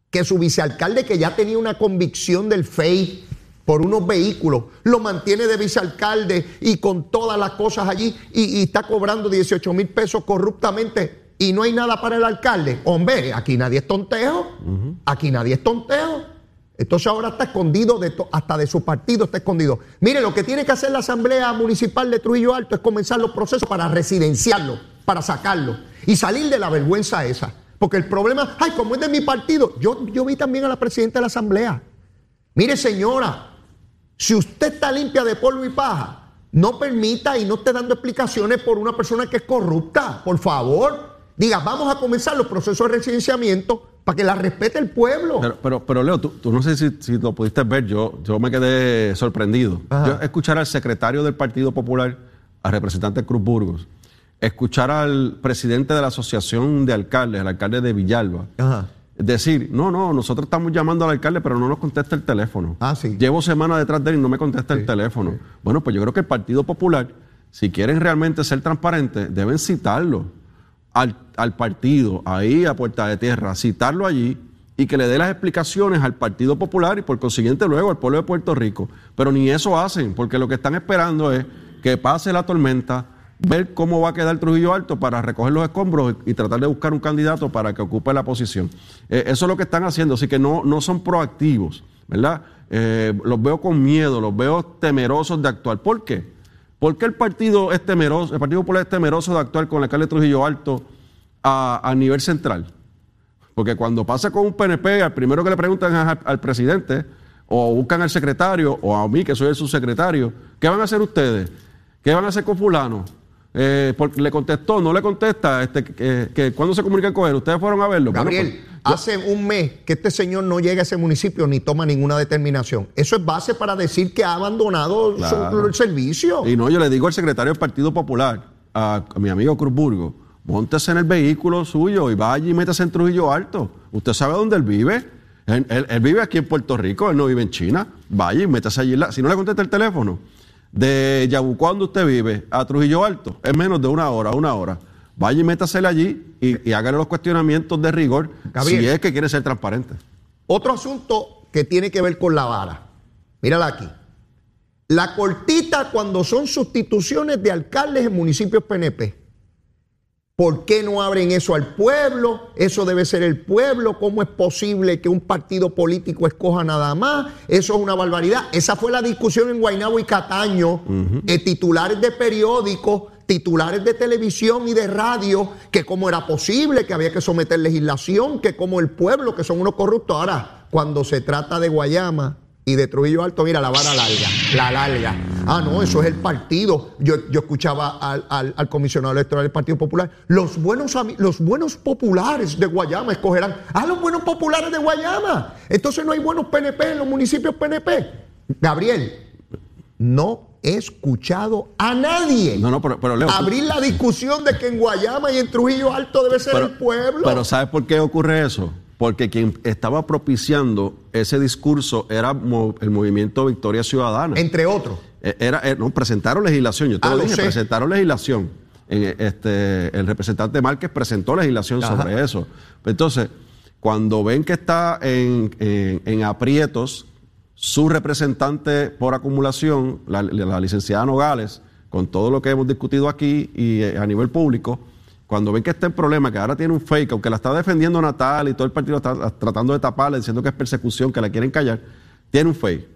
que su vicealcalde, que ya tenía una convicción del FEI por unos vehículos, lo mantiene de vicealcalde y con todas las cosas allí y, está cobrando 18 mil pesos corruptamente y no hay nada para el alcalde? Hombre, aquí nadie es tonteo, aquí nadie es tonteo. Entonces ahora está escondido, hasta de su partido está escondido. Mire, lo que tiene que hacer la Asamblea Municipal de Trujillo Alto es comenzar los procesos para residenciarlo, para sacarlo y salir de la vergüenza esa. Porque el problema, ay, como es de mi partido, yo, yo vi también a la presidenta de la Asamblea. Mire, señora, si usted está limpia de polvo y paja, no permita y no esté dando explicaciones por una persona que es corrupta, por favor. Diga, vamos a comenzar los procesos de residenciamiento para que la respete el pueblo. Pero, pero, Leo, tú, no sé si, lo pudiste ver, yo, yo me quedé sorprendido. Yo escuchar al secretario del Partido Popular, al representante Cruz Burgos, escuchar al presidente de la Asociación de Alcaldes, el alcalde de Villalba, decir, no, no, nosotros estamos llamando al alcalde, pero no nos contesta el teléfono. Ah, sí. Llevo semanas detrás de él y no me contesta el teléfono. Bueno, pues yo creo que el Partido Popular, si quieren realmente ser transparentes, deben citarlo al, partido, ahí a puerta de tierra, citarlo allí y que le dé las explicaciones al Partido Popular y por consiguiente luego al pueblo de Puerto Rico. Pero ni eso hacen, porque lo que están esperando es que pase la tormenta, ver cómo va a quedar Trujillo Alto para recoger los escombros y tratar de buscar un candidato para que ocupe la posición. Eh, eso es lo que están haciendo, así que no, no son proactivos, ¿verdad? Eh, los veo con miedo, los veo temerosos de actuar. ¿Por qué? ¿Por qué el partido es temeroso, el Partido Popular es temeroso de actuar con el alcalde Trujillo Alto a, nivel central? Porque cuando pasa con un PNP, al primero que le preguntan al, presidente, o buscan al secretario, o a mí, que soy el subsecretario, ¿qué van a hacer ustedes? ¿Qué van a hacer con fulano? Eh, porque le contestó, no le contesta, este, que, cuando se comunican con él, ustedes fueron a verlo. Gabriel, pues, hace un mes que este señor no llega a ese municipio ni toma ninguna determinación. Eso es base para decir que ha abandonado el servicio. Y no, yo le digo al secretario del Partido Popular, a, mi amigo Cruzburgo, montese en el vehículo suyo y vaya y métase en Trujillo Alto. Usted sabe dónde él vive. Él, vive aquí en Puerto Rico, él no vive en China. Vaya y métase allí. Si no le contesta el teléfono, de Yabucoa, donde usted vive, a Trujillo Alto, es menos de una hora, una hora. Vaya y métasele allí y, y hágale los cuestionamientos de rigor si es que quiere ser transparente. Otro asunto que tiene que ver con la vara. Mírala aquí. La cortita cuando son sustituciones de alcaldes en municipios PNP. ¿Por qué no abren eso al pueblo? Eso debe ser el pueblo. ¿Cómo es posible que un partido político escoja nada más? Eso es una barbaridad. Esa fue la discusión en Guaynabo y Cataño. Eh, titulares de periódicos, titulares de televisión y de radio, que cómo era posible, que había que someter legislación, que como el pueblo, que son unos corruptos. Ahora, cuando se trata de Guayama, y de Trujillo Alto, mira, la vara larga, la larga. Ah, no, eso es el partido. Yo, yo escuchaba al, comisionado electoral del Partido Popular. Los buenos, los buenos populares de Guayama escogerán. Ah, los buenos populares de Guayama. Entonces no hay buenos PNP en los municipios PNP. Gabriel, no he escuchado a nadie no, no, pero, pero abrir la discusión de que en Guayama y en Trujillo Alto debe ser el pueblo. Pero ¿sabes por qué ocurre eso? porque quien estaba propiciando ese discurso era el movimiento Victoria Ciudadana. Entre otros. E, era, eh, no, presentaron legislación, yo te ah, lo dije, presentaron legislación. este, el representante Márquez presentó legislación sobre eso. Entonces, cuando ven que está en, aprietos su representante por acumulación, la, licenciada Nogales, con todo lo que hemos discutido aquí y eh, a nivel público, cuando ven que está en problema, que ahora tiene un fake, aunque la está defendiendo Natal y todo el partido está tratando de taparle, diciendo que es persecución, que la quieren callar, tiene un fake.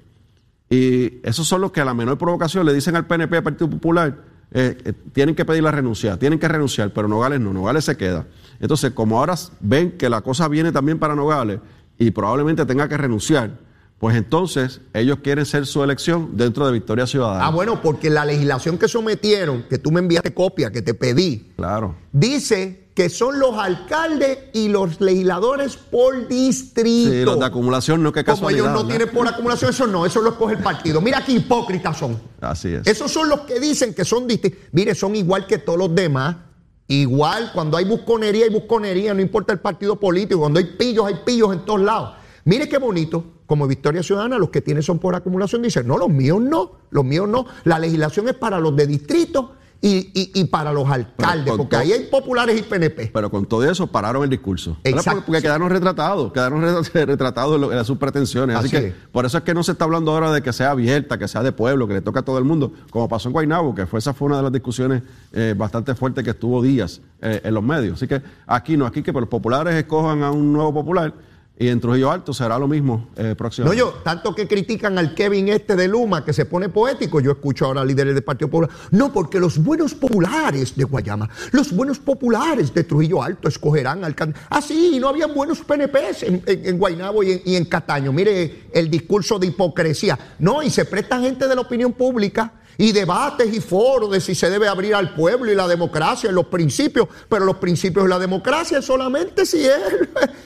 Y esos son los que a la menor provocación le dicen al PNP, al Partido Popular, eh, eh, tienen que pedir la renuncia, tienen que renunciar, pero Nogales no, Nogales se queda. Entonces, como ahora ven que la cosa viene también para Nogales y probablemente tenga que renunciar, pues entonces ellos quieren ser su elección dentro de Victoria Ciudadana. Ah, bueno, porque la legislación que sometieron, que tú me enviaste copia, que te pedí, claro. dice que son los alcaldes y los legisladores por distrito. Sí, los de acumulación no que casualidad. Como ellos no, tienen por acumulación, eso no, eso lo escoge el partido. Mira qué hipócritas son. Así es. Esos son los que dicen que son distintos. Mire, son igual que todos los demás. Igual, cuando hay busconería, hay busconería, no importa el partido político. Cuando hay pillos, hay pillos en todos lados. Mire qué bonito como Victoria Ciudadana, los que tienen son por acumulación, dicen, no, los míos no, los míos no. La legislación es para los de distrito y, para los alcaldes, porque ahí hay populares y PNP. Pero con todo eso pararon el discurso. Exacto. Porque, quedaron retratados, quedaron retratados en, sus pretensiones. Así, que por eso es que no se está hablando ahora de que sea abierta, que sea de pueblo, que le toca a todo el mundo, como pasó en Guaynabo, que fue esa fue una de las discusiones eh, bastante fuertes que estuvo días eh, en los medios. Así que aquí no, aquí que los populares escojan a un nuevo popular y en Trujillo Alto será lo mismo eh, próximamente. No, yo, tanto que critican al Kevin este de Luma, que se pone poético, yo escucho ahora a líderes del Partido Popular. No, porque los buenos populares de Guayama, los buenos populares de Trujillo Alto escogerán al candidato. Ah, sí, no había buenos PNPs en, en, Guaynabo y en, y en Cataño. Mire el discurso de hipocresía. No, y se presta gente de la opinión pública y debates y foros de si se debe abrir al pueblo y la democracia, los principios, pero los principios de la democracia solamente si es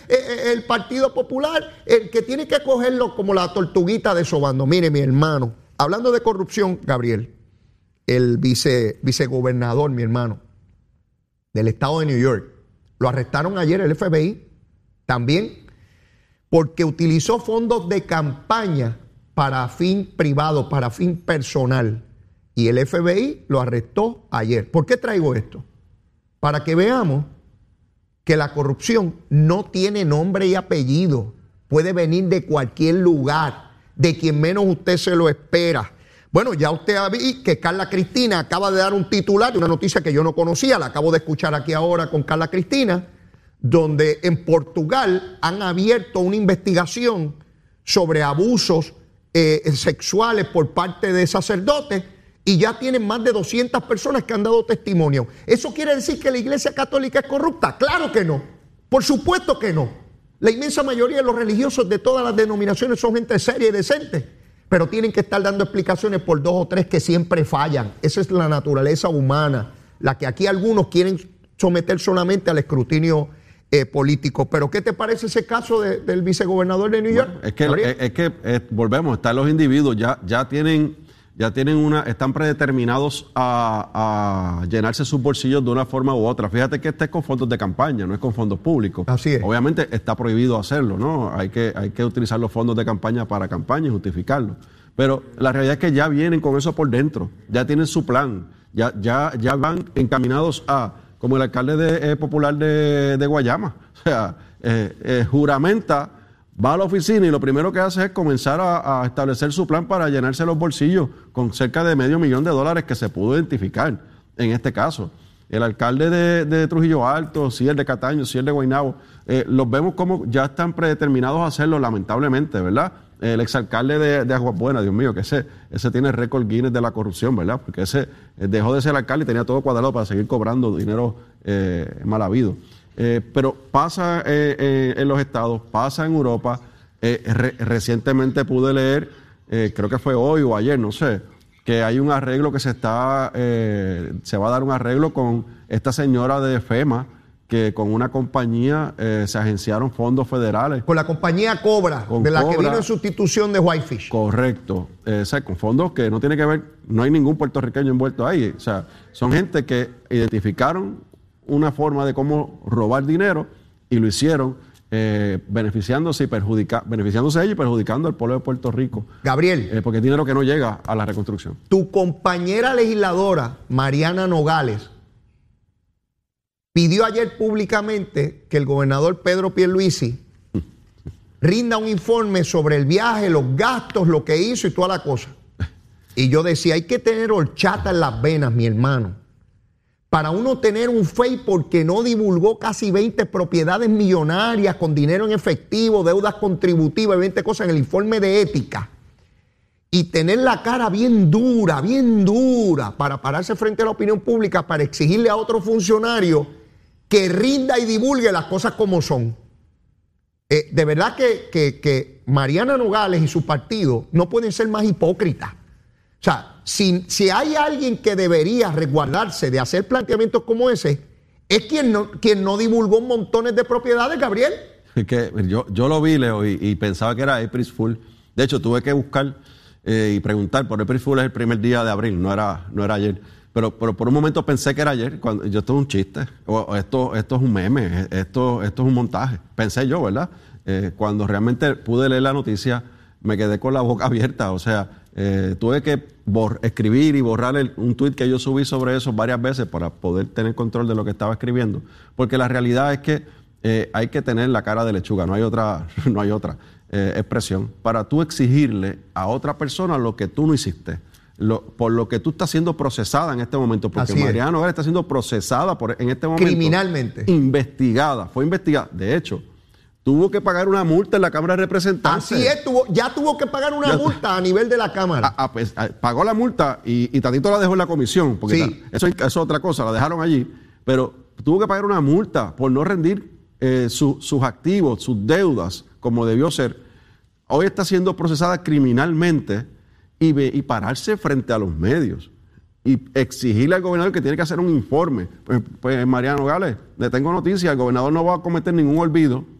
el, Partido Popular el que tiene que cogerlo como la tortuguita de sobando. Mire, mi hermano, hablando de corrupción, Gabriel, el vice, vicegobernador, mi hermano, del estado de New York, lo arrestaron ayer el FBI también porque utilizó fondos de campaña para fin privado, para fin personal y el FBI lo arrestó ayer. ¿Por qué traigo esto? Para que veamos que la corrupción no tiene nombre y apellido. Puede venir de cualquier lugar, de quien menos usted se lo espera. Bueno, ya usted visto que Carla Cristina acaba de dar un titular de una noticia que yo no conocía, la acabo de escuchar aquí ahora con Carla Cristina, donde en Portugal han abierto una investigación sobre abusos eh, sexuales por parte de sacerdotes y ya tienen más de 200 personas que han dado testimonio. ¿Eso quiere decir que la Iglesia Católica es corrupta? Claro que no. Por supuesto que no. La inmensa mayoría de los religiosos de todas las denominaciones son gente seria y decente, pero tienen que estar dando explicaciones por dos o tres que siempre fallan. Esa es la naturaleza humana, la que aquí algunos quieren someter solamente al escrutinio eh, político. Pero ¿qué te parece ese caso del vicegobernador de New York? es que, es que eh, volvemos, están los individuos, ya, ya tienen ya tienen una, están predeterminados a, llenarse sus bolsillos de una forma u otra. Fíjate que este es con fondos de campaña, no es con fondos públicos. Así es. Obviamente está prohibido hacerlo, ¿no? Hay que, hay que utilizar los fondos de campaña para campaña y justificarlo. Pero la realidad es que ya vienen con eso por dentro, ya tienen su plan, ya, ya, ya van encaminados a, como el alcalde de, eh, popular de, Guayama, o sea, eh, eh, juramenta va a la oficina y lo primero que hace es comenzar a, establecer su plan para llenarse los bolsillos con cerca de medio millón de dólares que se pudo identificar en este caso. El alcalde de, Trujillo Alto, si el de Cataño, si el de Guaynabo, eh, los vemos como ya están predeterminados a hacerlo, lamentablemente, ¿verdad? El exalcalde de, de Aguas Buenas, Dios mío, que ese, ese tiene récord Guinness de la corrupción, ¿verdad? Porque ese eh, dejó de ser alcalde y tenía todo cuadrado para seguir cobrando dinero eh, mal habido. Eh, pero pasa eh, eh, en los estados, pasa en Europa. recientemente pude leer, creo que fue hoy o ayer, no sé, que hay un arreglo que se está, se va a dar un arreglo con esta señora de FEMA, que con una compañía se agenciaron fondos federales. Con la compañía Cobra, de la que vino en sustitución de Whitefish. Correcto, con fondos que no tiene que ver, no hay ningún puertorriqueño envuelto ahí. O sea, son gente que identificaron una forma de cómo robar dinero y lo hicieron eh, beneficiándose y perjudica, beneficiándose ellos y perjudicando al pueblo de Puerto Rico. Gabriel. Eh, porque es dinero que no llega a la reconstrucción. Tu compañera legisladora, Mariana Nogales, pidió ayer públicamente que el gobernador Pedro Pierluisi rinda un informe sobre el viaje, los gastos, lo que hizo y toda la cosa. Y yo decía, hay que tener horchata en las venas, mi hermano para uno tener un FEI porque no divulgó casi 20 propiedades millonarias con dinero en efectivo, deudas contributivas, 20 cosas en el informe de ética, y tener la cara bien dura, bien dura, para pararse frente a la opinión pública, para exigirle a otro funcionario que rinda y divulgue las cosas como son. Eh, de verdad que, que Mariana Nogales y su partido no pueden ser más hipócritas. O sea, si, si hay alguien que debería resguardarse de hacer planteamientos como ese, es quien no, quien no divulgó montones de propiedades, Gabriel. Que yo, yo lo vi, Leo, y, pensaba que era April Fool. De hecho, tuve que buscar eh, y preguntar, por April Fool es el primer día de abril, no era, no era ayer. Pero, pero, por un momento pensé que era ayer, cuando yo esto es un chiste, o esto, esto es un meme, esto, esto es un montaje. Pensé yo, ¿verdad? Eh, cuando realmente pude leer la noticia, me quedé con la boca abierta. O sea, Eh, tuve que escribir y borrar un tuit que yo subí sobre eso varias veces para poder tener control de lo que estaba escribiendo, porque la realidad es que eh, hay que tener la cara de lechuga, no hay otra, no hay otra eh, expresión, para tú exigirle a otra persona lo que tú no hiciste. por lo que tú estás siendo procesada en este momento, porque Mariano está siendo procesada por, en este momento. Criminalmente. Investigada, fue investigada. De hecho, tuvo que pagar una multa en la Cámara de Representantes. Así es, ya tuvo que pagar una multa a nivel de la Cámara. Ah, ah, pues, ah, pagó la multa y, y, Tatito la dejó en la comisión, porque eso, es otra cosa, la dejaron allí, pero tuvo que pagar una multa por no rendir eh, sus activos, sus deudas, como debió ser. Hoy está siendo procesada criminalmente y, y pararse frente a los medios y exigirle al gobernador que tiene que hacer un informe. Pues, pues Mariano Gales, le tengo noticia, el gobernador no va a cometer ningún olvido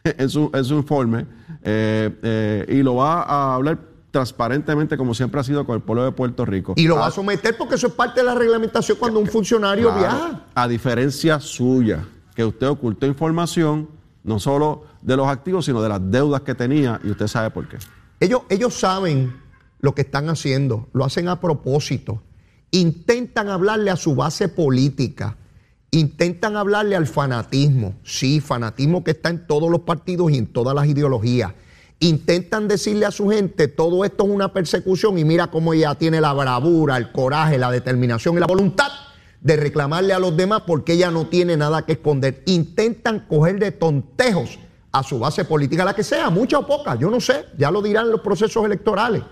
en su, en su informe eh, eh, y lo va a hablar transparentemente como siempre ha sido con el pueblo de Puerto Rico. Y lo va a someter porque eso es parte de la reglamentación cuando un funcionario viaja. A diferencia suya, que usted ocultó información no solo de los activos, sino de las deudas que tenía y usted sabe por qué. Ellos, ellos saben lo que están haciendo, lo hacen a propósito. Intentan hablarle a su base política Intentan hablarle al fanatismo, sí, fanatismo que está en todos los partidos y en todas las ideologías. Intentan decirle a su gente, todo esto es una persecución y mira cómo ella tiene la bravura, el coraje, la determinación y la voluntad de reclamarle a los demás porque ella no tiene nada que esconder. Intentan coger de tontejos a su base política, la que sea, mucha o poca, yo no sé, ya lo dirán los procesos electorales,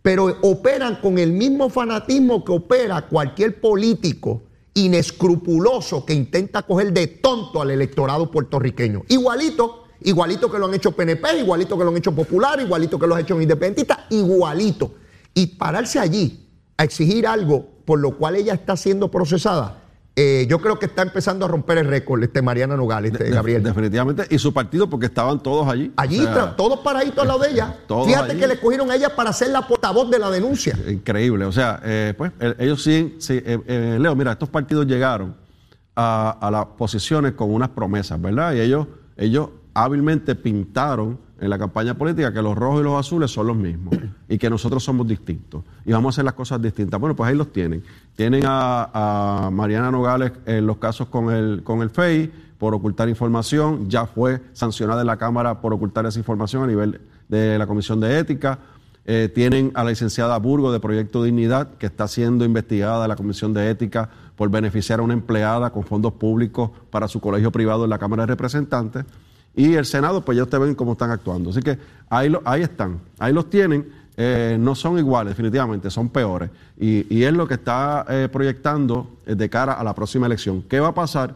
pero operan con el mismo fanatismo que opera cualquier político inescrupuloso que intenta coger de tonto al electorado puertorriqueño. Igualito, igualito que lo han hecho PNP, igualito que lo han hecho Popular, igualito que lo han hecho Independentistas, igualito. Y pararse allí a exigir algo por lo cual ella está siendo procesada, eh, yo creo que está empezando a romper el récord este Mariana Nogales, este, Gabriel. Definitivamente. Y su partido, porque estaban todos allí. Allí, todos paraditos al lado de ella. Fíjate que le escogieron a ella para ser la portavoz de la denuncia. Increíble. O sea, eh, pues ellos sí, sí eh, Leo, mira, estos partidos llegaron a, a, las posiciones con unas promesas, ¿verdad? Y ellos, ellos hábilmente pintaron en la campaña política que los rojos y los azules son los mismos y que nosotros somos distintos y vamos a hacer las cosas distintas. Bueno, pues ahí los tienen. Tienen a, Mariana Nogales en los casos con el, con el FEI por ocultar información, ya fue sancionada en la Cámara por ocultar esa información a nivel de la Comisión de Ética. Eh, tienen a la licenciada Burgo de Proyecto Dignidad, que está siendo investigada en la Comisión de Ética por beneficiar a una empleada con fondos públicos para su colegio privado en la Cámara de Representantes. Y el Senado, pues ya ustedes ven cómo están actuando. Así que ahí, ahí están, ahí los tienen. Eh, no son iguales, definitivamente, son peores. Y, es lo que está eh, proyectando eh, de cara a la próxima elección. ¿Qué va a pasar?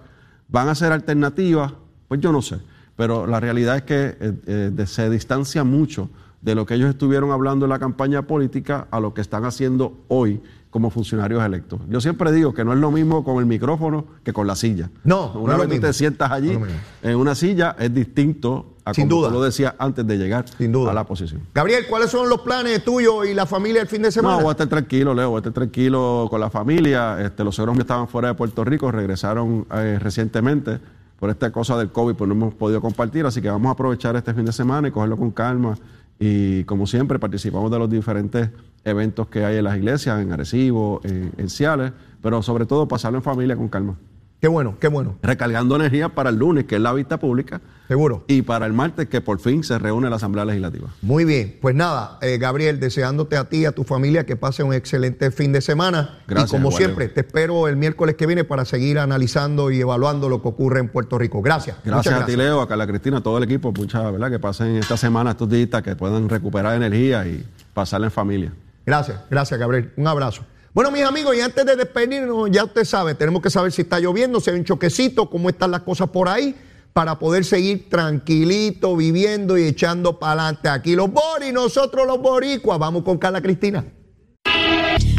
¿Van a ser alternativas? Pues yo no sé. Pero la realidad es que se distancia mucho de lo que ellos estuvieron hablando en la campaña política a lo que están haciendo hoy como funcionarios electos. Yo siempre digo que no es lo mismo con el micrófono que con la silla. No, una vez que te sientas allí en una silla es distinto a Sin como duda. lo decía antes de llegar a la posición. Gabriel, ¿cuáles son los planes tuyos y la familia el fin de semana? No, voy a estar tranquilo, Leo, voy a estar tranquilo con la familia. Este, los suegros que estaban fuera de Puerto Rico regresaron eh, recientemente por esta cosa del COVID, pues no hemos podido compartir, así que vamos a aprovechar este fin de semana y cogerlo con calma. Y como siempre, participamos de los diferentes eventos que hay en las iglesias, en Arecibo, en, en Ciales, pero sobre todo pasarlo en familia con calma. Qué bueno, qué bueno. Recargando energía para el lunes, que es la vista pública. Seguro. Y para el martes, que por fin se reúne la Asamblea Legislativa. Muy bien. Pues nada, eh, Gabriel, deseándote a ti y a tu familia que pase un excelente fin de semana. Gracias. Y como siempre, te espero el miércoles que viene para seguir analizando y evaluando lo que ocurre en Puerto Rico. Gracias. Gracias, a ti, Leo, a Carla Cristina, a todo el equipo. Muchas, ¿verdad? Que pasen esta semana, estos días, que puedan recuperar energía y pasarla en familia. Gracias, gracias, Gabriel. Un abrazo. Bueno, mis amigos, y antes de despedirnos, ya usted sabe, tenemos que saber si está lloviendo, si hay un choquecito, cómo están las cosas por ahí, para poder seguir tranquilito, viviendo y echando para adelante. Aquí los boris, nosotros los boricuas. Vamos con Carla Cristina.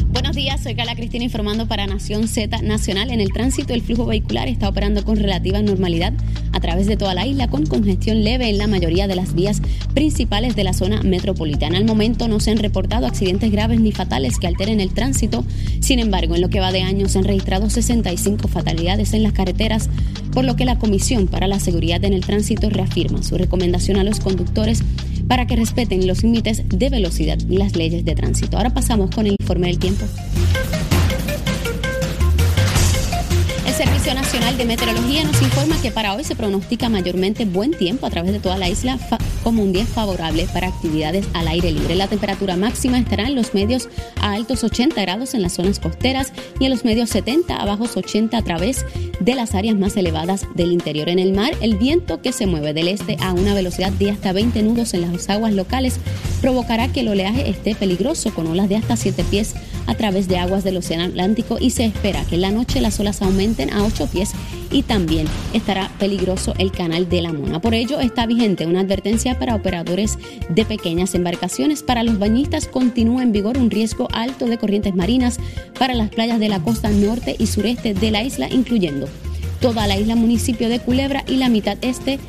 Buenos días, soy Carla Cristina informando para Nación Z Nacional. En el tránsito, el flujo vehicular está operando con relativa normalidad a través de toda la isla, con congestión leve en la mayoría de las vías principales de la zona metropolitana. Al momento no se han reportado accidentes graves ni fatales que alteren el tránsito. Sin embargo, en lo que va de año se han registrado 65 fatalidades en las carreteras, por lo que la Comisión para la Seguridad en el Tránsito reafirma su recomendación a los conductores para que respeten los límites de velocidad y las leyes de tránsito. Ahora pasamos con el informe del tiempo. El Servicio Nacional de Meteorología nos informa que para hoy se pronostica mayormente buen tiempo a través de toda la isla como un día favorable para actividades al aire libre. La temperatura máxima estará en los medios a altos 80 grados en las zonas costeras y en los medios 70 a bajos 80 a través de las áreas más elevadas del interior. En el mar, el viento que se mueve del este a una velocidad de hasta 20 nudos en las aguas locales provocará que el oleaje esté peligroso con olas de hasta 7 pies a través de aguas del Océano Atlántico y se espera que en la noche las olas aumenten a 8 pies y también estará peligroso el canal de la Mona. Por ello está vigente una advertencia para operadores de pequeñas embarcaciones. Para los bañistas continúa en vigor un riesgo alto de corrientes marinas para las playas de la costa norte y sureste de la isla, incluyendo toda la isla municipio de Culebra y la mitad este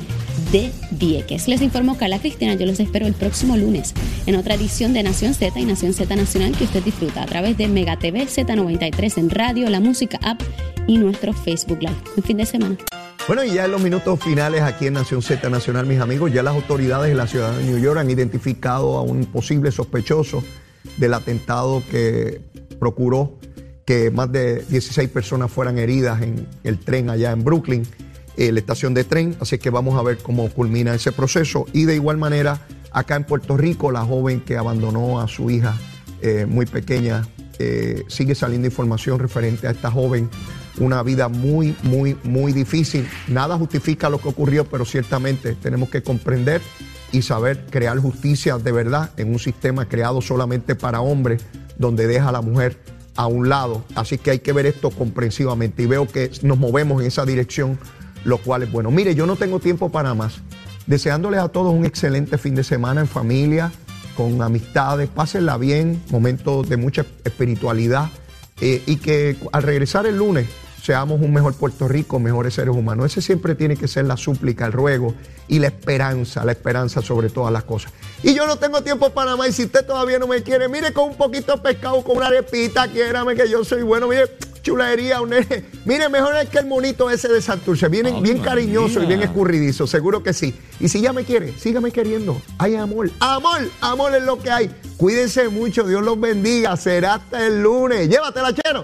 de Vieques. Les informó Carla Cristina, yo los espero el próximo lunes en otra edición de Nación Z y Nación Z Nacional que usted disfruta a través de Mega TV Z93 en radio, la música app y nuestro Facebook Live. Un fin de semana. Bueno, y ya en los minutos finales aquí en Nación Z Nacional, mis amigos, ya las autoridades de la ciudad de New York han identificado a un posible sospechoso del atentado que procuró que más de 16 personas fueran heridas en el tren allá en Brooklyn, eh, la estación de tren, así que vamos a ver cómo culmina ese proceso. Y de igual manera, acá en Puerto Rico, la joven que abandonó a su hija eh, muy pequeña, eh, sigue saliendo información referente a esta joven una vida muy, muy, muy difícil. Nada justifica lo que ocurrió, pero ciertamente tenemos que comprender y saber crear justicia de verdad en un sistema creado solamente para hombres, donde deja a la mujer a un lado. Así que hay que ver esto comprensivamente y veo que nos movemos en esa dirección, lo cual es bueno. Mire, yo no tengo tiempo para más. Deseándoles a todos un excelente fin de semana en familia, con amistades, pásenla bien, momentos de mucha espiritualidad eh, y que al regresar el lunes seamos un mejor Puerto Rico, mejores seres humanos. Ese siempre tiene que ser la súplica, el ruego y la esperanza, la esperanza sobre todas las cosas. Y yo no tengo tiempo para más. Y si usted todavía no me quiere, mire con un poquito de pescado, con una arepita, quiérame que yo soy bueno. Mire, chulería, un Mire, mejor es que el monito ese de Santurce. Viene bien cariñoso y bien escurridizo, seguro que sí. Y si ya me quiere, sígame queriendo. Hay amor, amor, amor es lo que hay. Cuídense mucho, Dios los bendiga. Será hasta el lunes. Llévatela, chero.